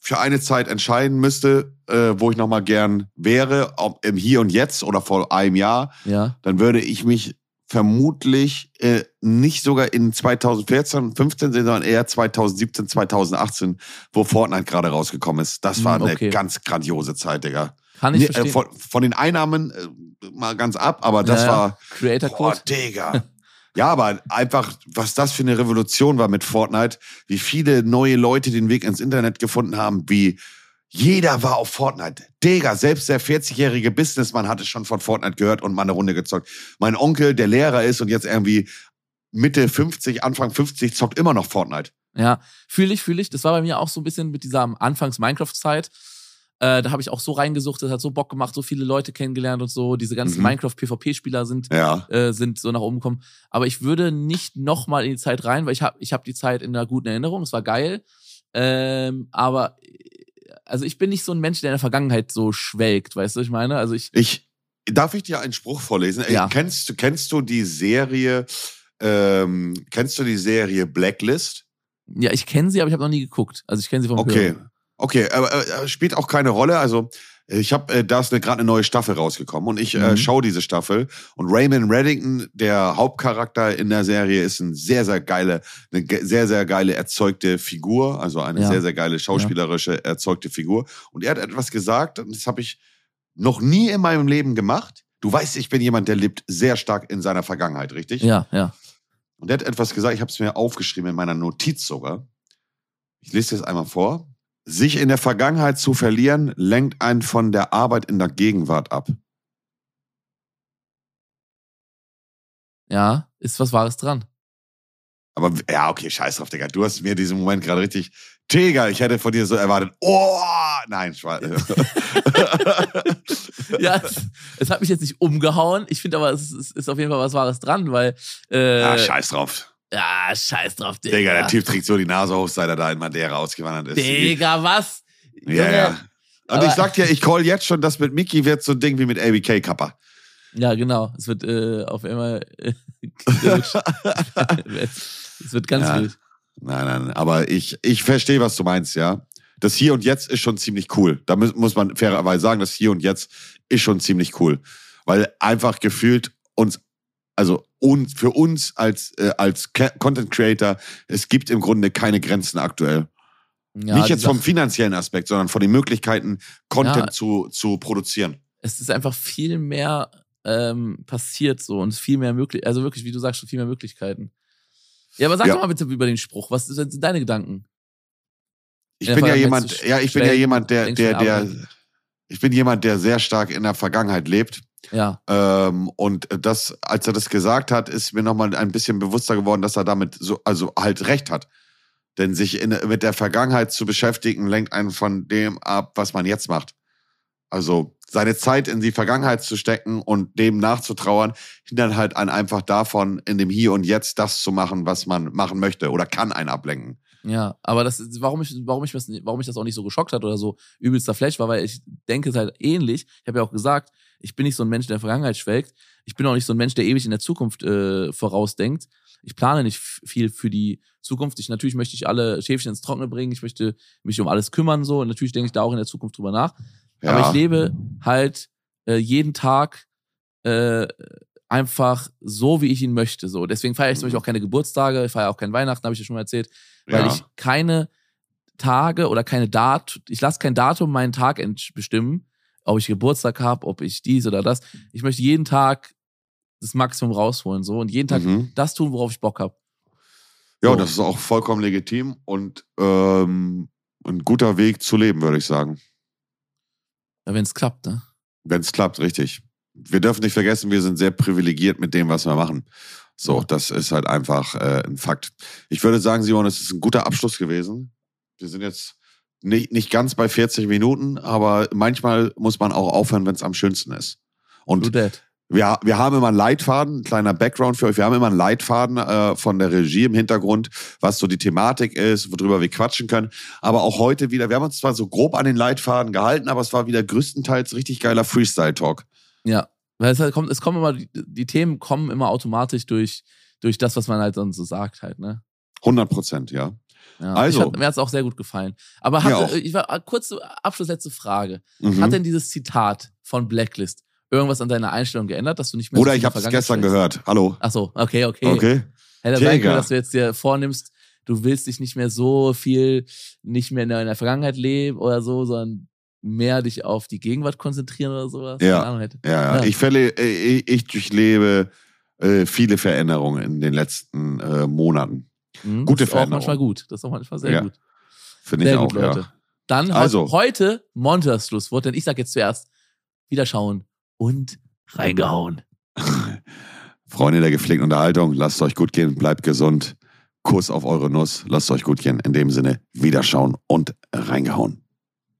für eine Zeit entscheiden müsste, äh, wo ich nochmal gern wäre, ob im Hier und Jetzt oder vor einem Jahr, Ja. dann würde ich mich vermutlich äh, nicht sogar in 2014, 15 sehen, sondern eher 2017, 2018, wo Fortnite gerade rausgekommen ist. Das war Hm, eine okay. ganz grandiose Zeit, Digga. Kann ich Nee, verstehen. äh, von, von den Einnahmen äh, mal ganz ab, aber das Ja, war Creator Boah, Code. Digga. Ja, aber einfach, was das für eine Revolution war mit Fortnite, wie viele neue Leute den Weg ins Internet gefunden haben, wie jeder war auf Fortnite. Digga, selbst der 40-jährige Businessmann hatte schon von Fortnite gehört und mal eine Runde gezockt. Mein Onkel, der Lehrer ist und jetzt irgendwie Mitte 50, Anfang 50, zockt immer noch Fortnite. Ja, fühle ich, fühle ich. Das war bei mir auch so ein bisschen mit dieser Anfangs-Minecraft-Zeit. Äh, da habe ich auch so reingesucht, das hat so Bock gemacht, so viele Leute kennengelernt und so. Diese ganzen Mhm. Minecraft-PvP-Spieler sind, Ja. äh, sind so nach oben gekommen. Aber ich würde nicht nochmal in die Zeit rein, weil ich habe ich hab die Zeit in einer guten Erinnerung. Es war geil. Ähm, aber äh, also ich bin nicht so ein Mensch, der in der Vergangenheit so schwelgt, weißt du, was ich meine? Also ich, Ich, darf ich dir einen Spruch vorlesen? Ey, Ja. Kennst, du- kennst du die Serie, ähm, kennst du die Serie Blacklist? ja, ich kenne sie, aber ich habe noch nie geguckt. Also ich kenne sie vom Okay. Hören. Okay, aber äh, spielt auch keine Rolle. Also ich habe, äh, da ist eine- gerade eine neue Staffel rausgekommen und ich äh, Mhm. schaue diese Staffel und Raymond Reddington, der Hauptcharakter in der Serie, ist ein sehr sehr geile, eine sehr sehr geile erzeugte Figur, also eine Ja. sehr sehr geile schauspielerische erzeugte Figur. Und er hat etwas gesagt und das habe ich noch nie in meinem Leben gemacht. Du weißt, ich bin jemand, der lebt sehr stark in seiner Vergangenheit, richtig? Ja, ja. Und der hat etwas gesagt, ich habe es mir aufgeschrieben in meiner Notiz sogar. Ich lese das einmal vor. Sich in der Vergangenheit zu verlieren, lenkt einen von der Arbeit in der Gegenwart ab. Ja, ist was Wahres dran. Aber ja, okay, scheiß drauf, Digga. Du hast mir diesen Moment gerade richtig. Digga, ich hätte von dir so erwartet. Oh, nein, Schwa- ja, es, es hat mich jetzt nicht umgehauen. Ich finde aber, es ist, ist auf jeden Fall was Wahres dran, weil. Äh, ja, scheiß drauf. Ja, scheiß drauf, Digga. Digga, der Typ trägt so die Nase hoch, seit er da in Madeira ausgewandert ist. Digga, was? Ja, Junge. ja. Und Aber- ich sag dir, ich call jetzt schon, das mit Mickey wird so ein Ding wie mit ABK Kappa. Ja, genau. Es wird äh, auf einmal. Äh, es wird ganz Ja. wild. Nein, nein, aber ich, ich verstehe, was du meinst, ja. Das Hier und Jetzt ist schon ziemlich cool. Da muss, muss man fairerweise sagen, das Hier und Jetzt ist schon ziemlich cool. Weil einfach gefühlt uns, also uns, für uns als, äh, als Content Creator, es gibt im Grunde keine Grenzen aktuell. Ja, Nicht jetzt vom finanziellen Aspekt, sondern von den Möglichkeiten, Content Ja. zu, zu produzieren. Es ist einfach viel mehr ähm, passiert so und viel mehr möglich. Also wirklich, wie du sagst, schon viel mehr Möglichkeiten. Ja, aber sag Ja. doch mal bitte über den Spruch. Was sind deine Gedanken? Ich bin ja jemand, ja, ich bin ja jemand, der, der, der, ich bin jemand, der sehr stark in der Vergangenheit lebt. Ja, Ähm, und das, als er das gesagt hat, ist mir nochmal ein bisschen bewusster geworden, dass er damit so, also halt recht hat. Denn sich in, mit der Vergangenheit zu beschäftigen, lenkt einen von dem ab, was man jetzt macht. Also seine Zeit in die Vergangenheit zu stecken und dem nachzutrauern, hindert halt einen einfach davon, in dem Hier und Jetzt das zu machen, was man machen möchte oder kann einen ablenken. Ja. Aber das ist, warum ich, warum ich das, warum mich das auch nicht so geschockt hat oder so übelster Flash war, weil ich denke es halt ähnlich. Ich habe ja auch gesagt, ich bin nicht so ein Mensch, der in der Vergangenheit schwelgt. Ich bin auch nicht so ein Mensch, der ewig in der Zukunft äh, vorausdenkt. Ich plane nicht viel für die Zukunft. Ich natürlich möchte ich alle Schäfchen ins Trockene bringen. Ich möchte mich um alles kümmern so. Und natürlich denke ich da auch in der Zukunft drüber nach. Ja. Aber ich lebe halt äh, jeden Tag äh, einfach so, wie ich ihn möchte. So. Deswegen feiere ich zum Mhm. Beispiel auch keine Geburtstage, ich feiere auch kein Weihnachten, habe ich dir schon mal erzählt, weil ja. ich keine Tage oder keine Dat, ich lasse kein Datum meinen Tag bestimmen, ob ich Geburtstag habe, ob ich dies oder das. Ich möchte jeden Tag das Maximum rausholen so und jeden Tag Mhm. das tun, worauf ich Bock habe. Ja, So. das ist auch vollkommen legitim und ähm, ein guter Weg zu leben, würde ich sagen. Ja, wenn es klappt, ne? Wenn es klappt, richtig. Wir dürfen nicht vergessen, wir sind sehr privilegiert mit dem, was wir machen. So, das ist halt einfach äh, ein Fakt. Ich würde sagen, Simon, es ist ein guter Abschluss gewesen. Wir sind jetzt nicht, nicht ganz bei 40 Minuten, aber manchmal muss man auch aufhören, wenn es am schönsten ist. Und wir, wir haben immer einen Leitfaden, ein kleiner Background für euch. Wir haben immer einen Leitfaden äh, von der Regie im Hintergrund, was so die Thematik ist, worüber wir quatschen können. Aber auch heute wieder, wir haben uns zwar so grob an den Leitfaden gehalten, aber es war wieder größtenteils richtig geiler Freestyle-Talk. Ja, weil es halt kommt, es kommen immer, die, Themen kommen immer automatisch durch, durch das, was man halt dann so sagt halt, ne? 100 Prozent, ja. Ja, Also. hat, mir hat's auch sehr gut gefallen. Aber Mir auch. ich war kurze Abschlussletzte Frage. Mhm. Hat denn dieses Zitat von Blacklist irgendwas an deiner Einstellung geändert, dass du nicht mehr Oder so ich viel habe es gestern schlägst? gehört. Hallo. Ach so, okay, okay. Okay. Hätte sein können, dass du jetzt dir vornimmst, du willst dich nicht mehr so viel, nicht mehr in der, in der Vergangenheit leben oder so, sondern mehr dich auf die Gegenwart konzentrieren oder sowas. Ja. Ja, ja. Ich, verle äh, ich, ich durchlebe äh, viele Veränderungen in den letzten äh, Monaten. Mhm, Gute das ist auch manchmal gut. Das ist auch manchmal sehr Ja, gut. Finde ich Sehr auch, gut, Leute. ja. Dann Also. heute Montas Schlusswort, denn ich sag jetzt zuerst Wiederschauen und reingehauen. Freunde der gepflegten Unterhaltung, lasst euch gut gehen, bleibt gesund. Kuss auf eure Nuss, lasst euch gut gehen. In dem Sinne, Wiederschauen und reingehauen.